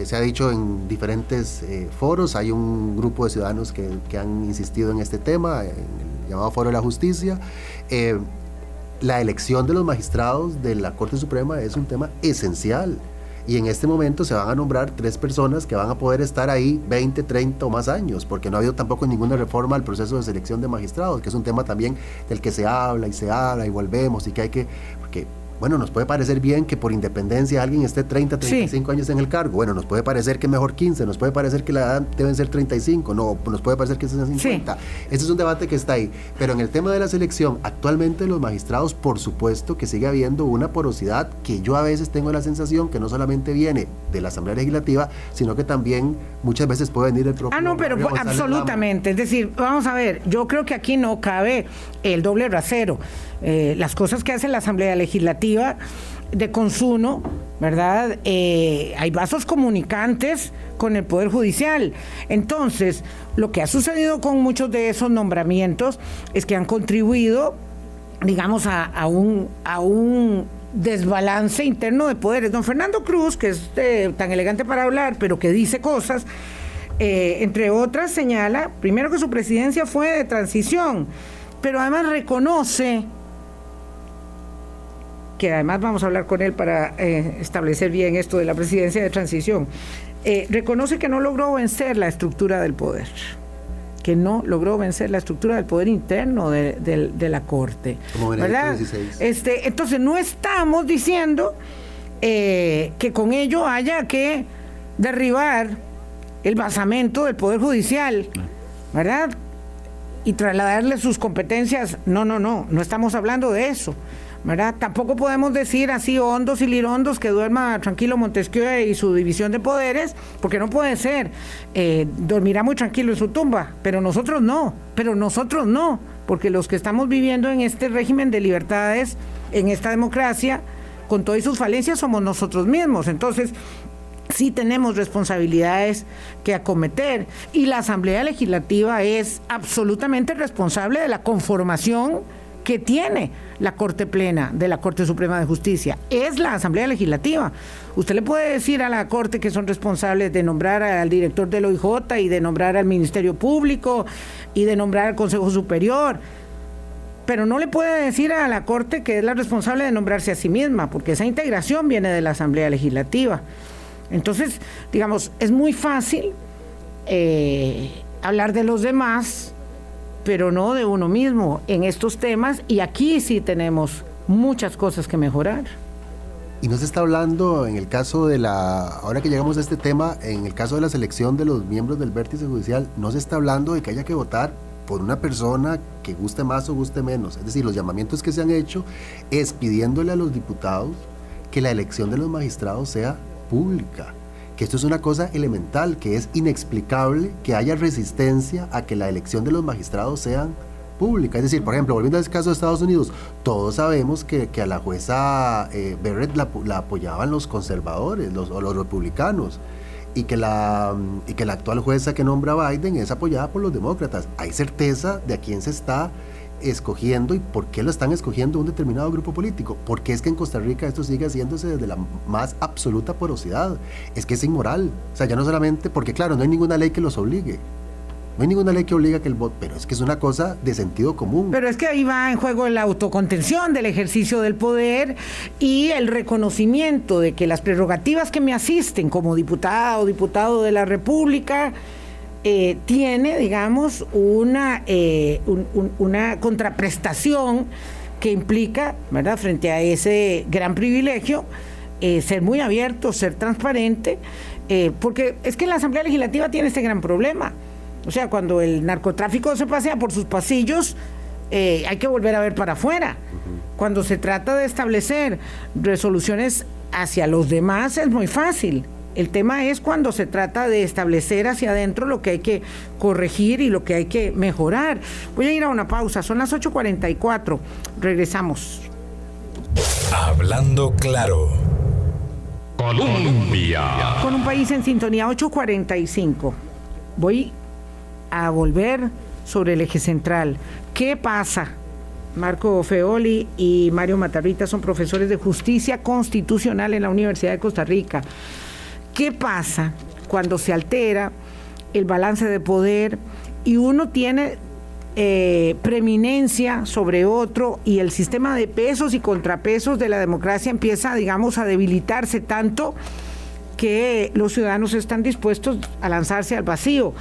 se ha dicho en diferentes foros. Hay un grupo de ciudadanos que, que, han insistido en este tema, en el llamado Foro de la Justicia la elección de los magistrados de la Corte Suprema es un tema esencial. Y en este momento se van a nombrar tres personas que van a poder estar ahí 20, 30 o más años, porque no ha habido tampoco ninguna reforma al proceso de selección de magistrados, que es un tema también del que se habla y se habla y volvemos y que hay que, porque bueno, nos puede parecer bien que por independencia alguien esté 30, 35 años en el cargo. Bueno, nos puede parecer que mejor 15, nos puede parecer que la edad deben ser 35, no, nos puede parecer que sean 50. Ese es un debate que está ahí. Pero en el tema de la selección, actualmente los magistrados, por supuesto que sigue habiendo una porosidad que yo a veces tengo la sensación que no solamente viene de la Asamblea Legislativa, sino que también muchas veces puede venir el propio. Ah, no, pero absolutamente. Es decir, vamos a ver, yo creo que aquí no cabe el doble rasero. Eh, las cosas que hace la Asamblea Legislativa de consumo, ¿verdad? Eh, hay vasos comunicantes con el Poder Judicial. Entonces, lo que ha sucedido con muchos de esos nombramientos es que han contribuido, digamos, a, un, desbalance interno de poderes. Don Fernando Cruz, que es eh, tan elegante para hablar, pero que dice cosas, entre otras señala, primero que su presidencia fue de transición, pero además reconoce que además vamos a hablar con él para eh, establecer bien esto de la presidencia de transición, reconoce que no logró vencer la estructura del poder que no logró vencer la estructura del poder interno de, la Corte. ¿verdad? Este, entonces no estamos diciendo eh, que con ello haya que derribar el basamento del Poder Judicial, ¿verdad? Y trasladarle sus competencias. No, no, no, no estamos hablando de eso. Tampoco podemos decir así hondos y lirondos que duerma tranquilo Montesquieu y su división de poderes, porque no puede ser. Eh, dormirá muy tranquilo en su tumba, pero nosotros no, pero nosotros no, porque los que estamos viviendo en este régimen de libertades, en esta democracia, con todas sus falencias, somos nosotros mismos. Entonces, sí tenemos responsabilidades que acometer y la Asamblea Legislativa es absolutamente responsable de la conformación que tiene la Corte Plena de la Corte Suprema de Justicia, es la Asamblea Legislativa. Usted le puede decir a la Corte que son responsables de nombrar al director del OIJ y de nombrar al Ministerio Público y de nombrar al Consejo Superior, pero no le puede decir a la Corte que es la responsable de nombrarse a sí misma, porque esa integración viene de la Asamblea Legislativa. Entonces, digamos, es muy fácil eh, hablar de los demás pero no de uno mismo en estos temas y aquí sí tenemos muchas cosas que mejorar. Y no se está hablando en el caso de la, ahora que llegamos a este tema, en el caso de la selección de los miembros del vértice judicial, no se está hablando de que haya que votar por una persona que guste más o guste menos. Es decir, los llamamientos que se han hecho es pidiéndole a los diputados que la elección de los magistrados sea pública que esto es una cosa elemental, que es inexplicable que haya resistencia a que la elección de los magistrados sean pública. Es decir, por ejemplo, volviendo al caso de Estados Unidos, todos sabemos que, a la jueza eh, Barrett la, apoyaban los conservadores los, o los republicanos y que, la, y que la actual jueza que nombra Biden es apoyada por los demócratas. Hay certeza de a quién se está escogiendo y por qué lo están escogiendo un determinado grupo político. Porque es que en Costa Rica esto sigue haciéndose desde la más absoluta porosidad. Es que es inmoral. O sea, ya no solamente, porque claro, no hay ninguna ley que los obligue. No hay ninguna ley que obliga que el voto, pero es que es una cosa de sentido común. Pero es que ahí va en juego la autocontención del ejercicio del poder y el reconocimiento de que las prerrogativas que me asisten como diputada o diputado de la República eh, tiene, digamos, una, eh, una contraprestación que implica, ¿verdad?, frente a ese gran privilegio, eh, ser muy abierto, ser transparente, porque es que la Asamblea Legislativa tiene este gran problema. O sea, cuando el narcotráfico se pasea por sus pasillos, hay que volver a ver para afuera. Cuando se trata de establecer resoluciones hacia los demás, es muy fácil. El tema es cuando se trata de establecer hacia adentro lo que hay que corregir y lo que hay que mejorar. Voy a ir a una pausa, son las 8.44. Regresamos. Hablando claro. Colombia. Con un país en sintonía 8.45. Voy a volver sobre el eje central. ¿Qué pasa? Marco Feoli y Mario Matarrita son profesores de justicia constitucional en la Universidad de Costa Rica. ¿Qué pasa cuando se altera el balance de poder y uno tiene eh, preeminencia sobre otro y el sistema de pesos y contrapesos de la democracia empieza, digamos, a debilitarse tanto que los ciudadanos están dispuestos a lanzarse al vacío.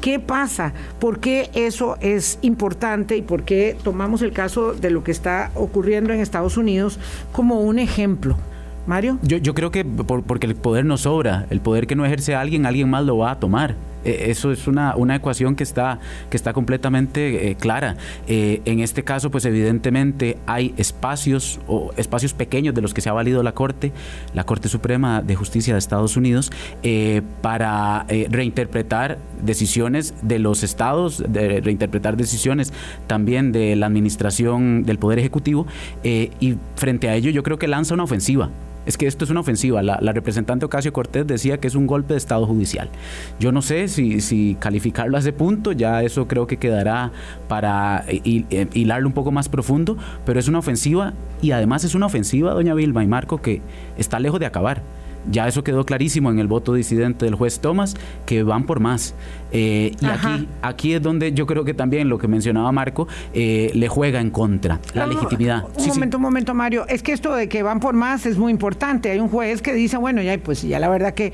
¿Qué pasa? ¿Por qué eso es importante y por qué tomamos el caso de lo que está ocurriendo en Estados Unidos como un ejemplo? Mario. Yo, yo creo que porque el poder no sobra, el poder que no ejerce alguien, alguien más lo va a tomar. Eh, eso es una, una ecuación que está, que está completamente eh, clara. Eh, en este caso, pues evidentemente hay espacios o espacios pequeños de los que se ha valido la Corte, la Corte Suprema de Justicia de Estados Unidos, para reinterpretar decisiones de los estados, de reinterpretar decisiones también de la administración del Poder Ejecutivo, y frente a ello yo creo que lanza una ofensiva es que esto es una ofensiva. La, representante Ocasio Cortés decía que es un golpe de Estado judicial. Yo no sé si, si calificarlo a ese punto, ya eso creo que quedará para eh, hilarlo un poco más profundo, pero es una ofensiva y además es una ofensiva, doña Vilma y Marco, que está lejos de acabar. Ya eso quedó clarísimo en el voto disidente del juez Thomas, que van por más. Eh, y aquí, aquí es donde yo creo que también lo que mencionaba Marco eh, le juega en contra, la legitimidad. Un momento, un momento, Mario. Es que esto de que van por más es muy importante. Hay un juez que dice, bueno, ya pues ya la verdad que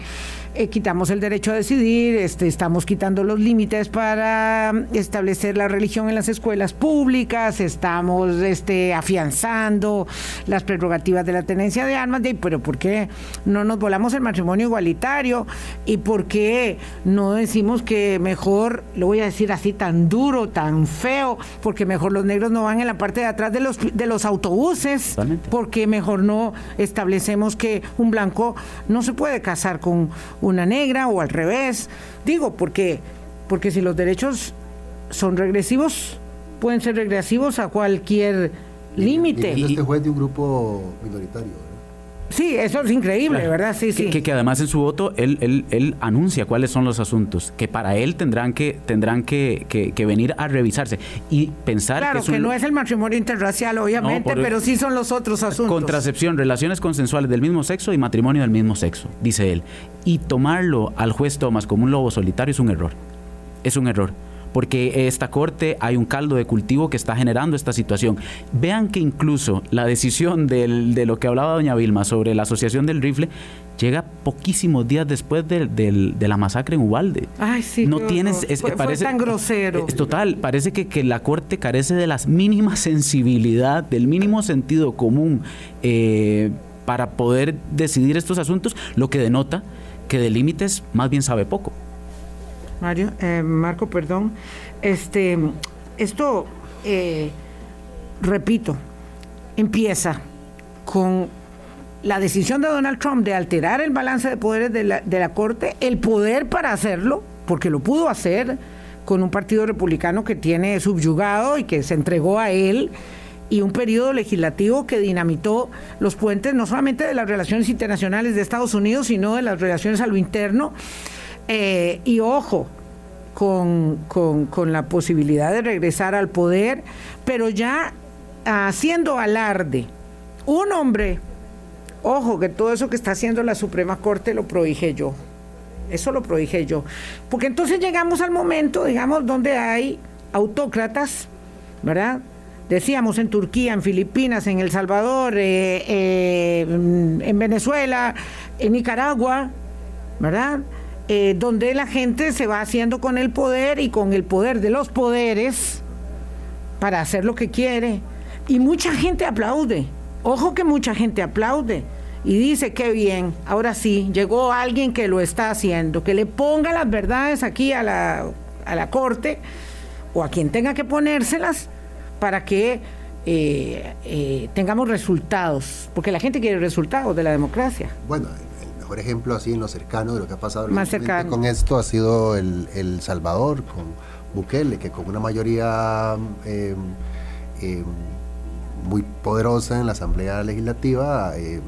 eh, quitamos el derecho a decidir, este, estamos quitando los límites para establecer la religión en las escuelas públicas, estamos este, afianzando las prerrogativas de la tenencia de armas, pero ¿por qué no nos volamos el matrimonio igualitario? ¿Y por qué no decimos que mejor, lo voy a decir así tan duro, tan feo, porque mejor los negros no van en la parte de atrás de los, de los autobuses? Porque mejor no establecemos que un blanco no se puede casar con una negra o al revés. Digo, porque, porque si los derechos son regresivos, pueden ser regresivos a cualquier límite. Y este juez de un grupo minoritario. Sí, eso es increíble, ¿verdad? Sí, sí. Que, además en su voto él, él, él, anuncia cuáles son los asuntos, que para él tendrán que, tendrán que, que, venir a revisarse y pensar claro, que, no es el matrimonio interracial, obviamente, pero sí son los otros asuntos. Contracepción, relaciones consensuales del mismo sexo y matrimonio del mismo sexo, dice él. Y tomarlo al juez Thomas como un lobo solitario es un error. Es un error porque esta corte hay un caldo de cultivo que está generando esta situación. Vean que incluso la decisión de lo que hablaba doña Vilma sobre la asociación del rifle llega poquísimos días después de, la masacre en Ubalde. Ay, sí. No tienes, es, parece, tan grosero. Es, total, parece que, la corte carece de la mínima sensibilidad, del mínimo sentido común eh, para poder decidir estos asuntos, lo que denota que de límites más bien sabe poco. Mario, eh, Marco, perdón. Este, esto, eh, repito, empieza con la decisión de Donald Trump de alterar el balance de poderes de la, de la Corte, el poder para hacerlo, porque lo pudo hacer con un partido republicano que tiene subyugado y que se entregó a él, y un periodo legislativo que dinamitó los puentes no solamente de las relaciones internacionales de Estados Unidos, sino de las relaciones a lo interno eh, y ojo, con, la posibilidad de regresar al poder, pero ya haciendo alarde. Un hombre, ojo, que todo eso que está haciendo la Suprema Corte lo prohije yo. Eso lo prohije yo. Porque entonces llegamos al momento, digamos, donde hay autócratas, ¿verdad? Decíamos en Turquía, en Filipinas, en El Salvador, eh, eh, en Venezuela, en Nicaragua, ¿verdad? Eh, donde la gente se va haciendo con el poder y con el poder de los poderes para hacer lo que quiere. Y mucha gente aplaude. Ojo que mucha gente aplaude y dice, qué bien, ahora sí, llegó alguien que lo está haciendo, que le ponga las verdades aquí a la, a la corte o a quien tenga que ponérselas para que eh, eh, tengamos resultados, porque la gente quiere resultados de la democracia. Bueno, por ejemplo, así en lo cercano de lo que ha pasado con esto ha sido el, Salvador, con Bukele, que con una mayoría eh, eh, muy poderosa en la Asamblea Legislativa eh,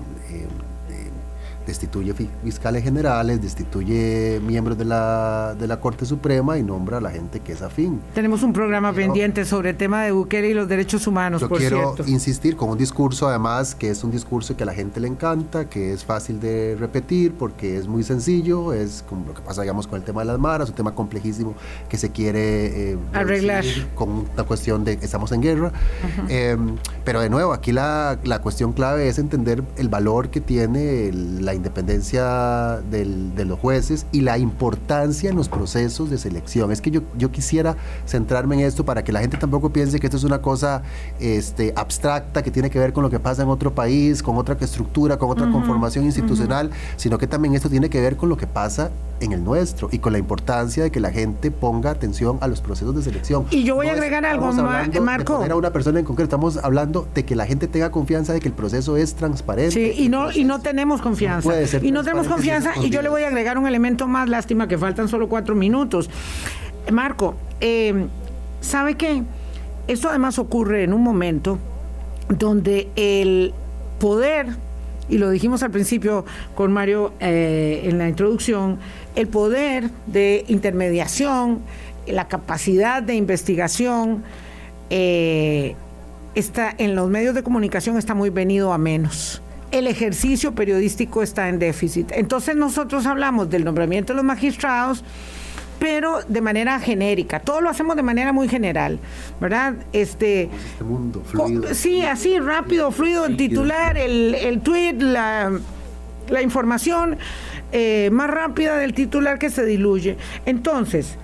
destituye fiscales generales, destituye miembros de la, de la Corte Suprema y nombra a la gente que es afín. Tenemos un programa pendiente sobre el tema de Bukele y los derechos humanos, yo quiero insistir con un discurso, además, que es un discurso que a la gente le encanta, que es fácil de repetir porque es muy sencillo, es como lo que pasa, digamos, con el tema de las maras, un tema complejísimo que se quiere eh, arreglar con una cuestión de estamos en guerra. Em, pero de nuevo, aquí la, la cuestión clave es entender el valor que tiene la independencia de los jueces y la importancia en los procesos de selección. Es que yo, yo quisiera centrarme en esto para que la gente tampoco piense que esto es una cosa este, abstracta que tiene que ver con lo que pasa en otro país, con otra estructura, con otra conformación institucional, sino que también esto tiene que ver con lo que pasa en el nuestro y con la importancia de que la gente ponga atención a los procesos de selección. Y yo voy a agregar algo, Marco. De a una persona en concreto, estamos hablando de que la gente tenga confianza de que el proceso es transparente. Sí, y no, y no tenemos confianza. y no tenemos confianza, y yo le voy a agregar un elemento más, lástima que faltan solo cuatro minutos. Marco, eh, ¿sabe qué? Esto además ocurre en un momento donde el poder, y lo dijimos al principio con Mario eh, en la introducción, el poder de intermediación, la capacidad de investigación, eh, está en los medios de comunicación está muy venido a menos. El ejercicio periodístico está en déficit. Entonces nosotros hablamos del nombramiento de los magistrados, pero de manera genérica. Todo lo hacemos de manera muy general, ¿verdad? Este, este mundo fluido. Sí, así, rápido, fluido, el titular, el, el tweet, la, la información eh, más rápida del titular que se diluye. Entonces,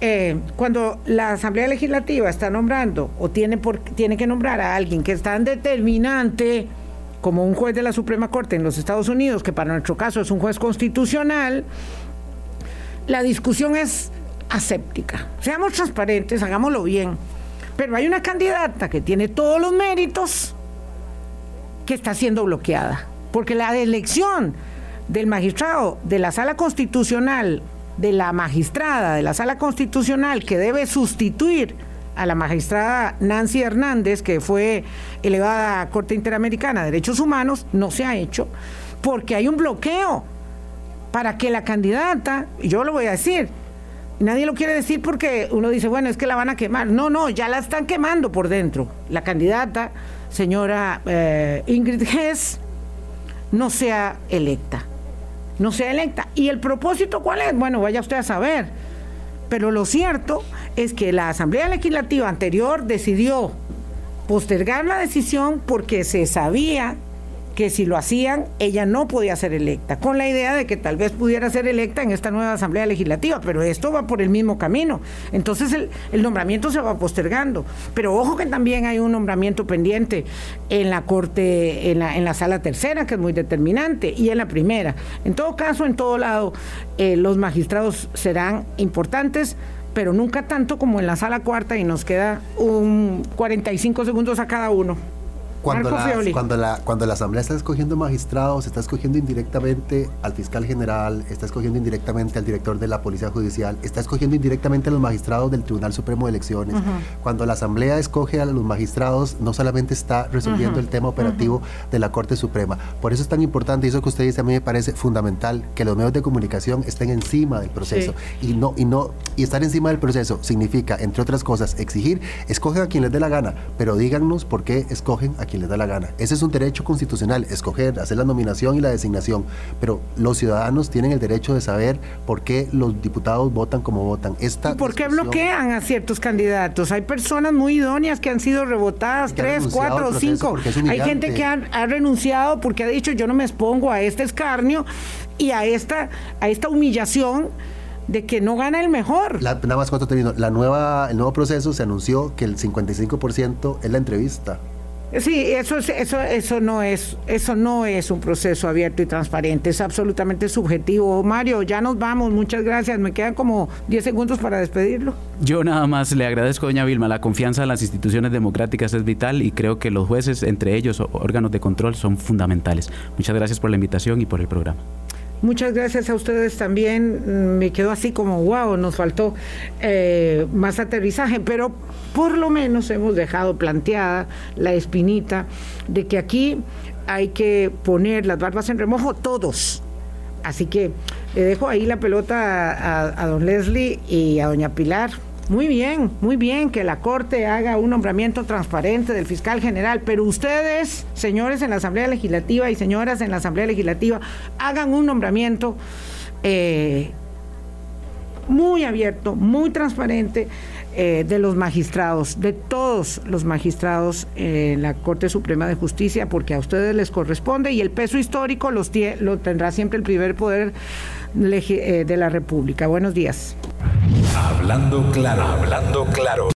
eh, cuando la Asamblea Legislativa está nombrando o tiene, por, tiene que nombrar a alguien que es tan determinante como un juez de la Suprema Corte en los Estados Unidos, que para nuestro caso es un juez constitucional, la discusión es aséptica. Seamos transparentes, hagámoslo bien. Pero hay una candidata que tiene todos los méritos que está siendo bloqueada. Porque la elección del magistrado de la sala constitucional, de la magistrada de la sala constitucional que debe sustituir a la magistrada Nancy Hernández, que fue elevada a Corte Interamericana de Derechos Humanos, no se ha hecho porque hay un bloqueo para que la candidata, yo lo voy a decir, nadie lo quiere decir porque uno dice, bueno, es que la van a quemar. No, no, ya la están quemando por dentro. La candidata, señora eh, Ingrid Hess, no sea electa. No sea electa. ¿Y el propósito cuál es? Bueno, vaya usted a saber. Pero lo cierto es que la Asamblea Legislativa anterior decidió postergar la decisión porque se sabía que si lo hacían, ella no podía ser electa, con la idea de que tal vez pudiera ser electa en esta nueva Asamblea Legislativa, pero esto va por el mismo camino. Entonces el, nombramiento se va postergando. Pero ojo que también hay un nombramiento pendiente en la Corte, en la, en la Sala Tercera, que es muy determinante, y en la primera. En todo caso, en todo lado, eh, los magistrados serán importantes pero nunca tanto como en la sala cuarta y nos queda un 45 segundos a cada uno. Cuando la, cuando, la, cuando la Asamblea está escogiendo magistrados, está escogiendo indirectamente al fiscal general, está escogiendo indirectamente al director de la Policía Judicial, está escogiendo indirectamente a los magistrados del Tribunal Supremo de Elecciones. Cuando la Asamblea escoge a los magistrados, no solamente está resolviendo el tema operativo de la Corte Suprema. Por eso es tan importante, y eso que usted dice a mí me parece fundamental, que los medios de comunicación estén encima del proceso. Y, no, y, no, y estar encima del proceso significa, entre otras cosas, exigir, escogen a quien les dé la gana, pero díganos por qué escogen a quien les da la gana. Ese es un derecho constitucional, escoger, hacer la nominación y la designación, pero los ciudadanos tienen el derecho de saber por qué los diputados votan como votan. Esta ¿Y por qué bloquean a ciertos candidatos? Hay personas muy idóneas que han sido rebotadas, tres, cuatro, cinco. Hay gente que ha, renunciado porque ha dicho yo no me expongo a este escarnio y a esta, a esta humillación de que no gana el mejor. nada más cuatro términos. La nueva, el nuevo proceso se anunció que el 55% es la entrevista. Sí, eso, eso, eso, no es, eso no es un proceso abierto y transparente, es absolutamente subjetivo. Mario, ya nos vamos, muchas gracias. Me quedan como 10 segundos para despedirlo. Yo nada más le agradezco, doña Vilma, la confianza en las instituciones democráticas es vital y creo que los jueces, entre ellos órganos de control, son fundamentales. Muchas gracias por la invitación y por el programa. Muchas gracias a ustedes también. Me quedó así como, wow, nos faltó eh, más aterrizaje, pero por lo menos hemos dejado planteada la espinita de que aquí hay que poner las barbas en remojo todos. Así que le dejo ahí la pelota a, a don Leslie y a doña Pilar muy bien, muy bien que la Corte haga un nombramiento transparente del fiscal general, pero ustedes, señores en la Asamblea Legislativa y señoras en la Asamblea Legislativa, hagan un nombramiento eh, muy abierto, muy transparente. Eh, de los magistrados, de todos los magistrados en la Corte Suprema de Justicia, porque a ustedes les corresponde y el peso histórico los lo tendrá siempre el primer poder de la República. Buenos días. Hablando claro, hablando claro.